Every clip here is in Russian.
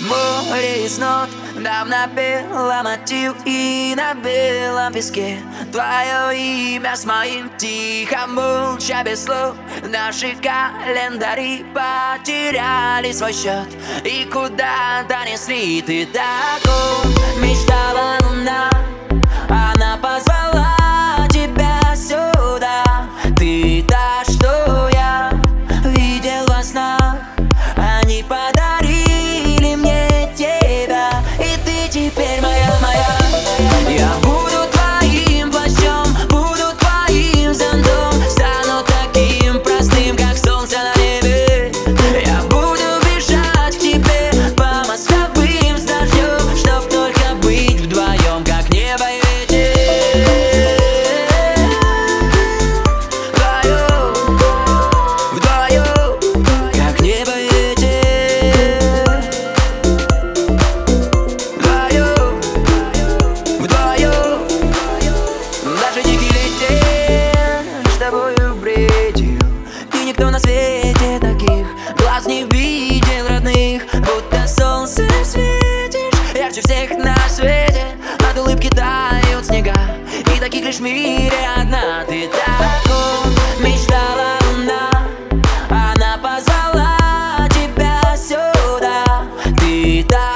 Море из нот нам напела мотив И на белом песке. Твое имя с моим тихо, молча, без слов. Наши календари потеряли свой счет. И куда-то несли ты таком Мечтала луна, никто на свете таких глаз не видел родных. Будто солнцем светишь ярче всех на свете. От улыбки тают снега И таких лишь в мире одна. Ты такой мечтала луна Она позвала тебя сюда. Ты та,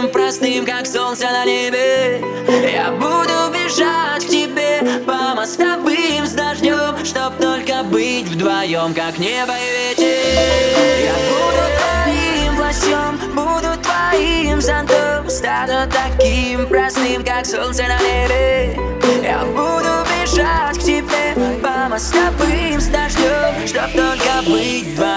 таким простым, как солнце на небе. Я буду бежать к тебе По мостовым с дождем Чтоб только быть вдвоем, как небо и ветер. Я буду твоим плащом Буду твоим зонтом Стану таким простым, как солнце на небе. Я буду бежать к тебе По мостовым с дождем Чтоб только быть вдвоем,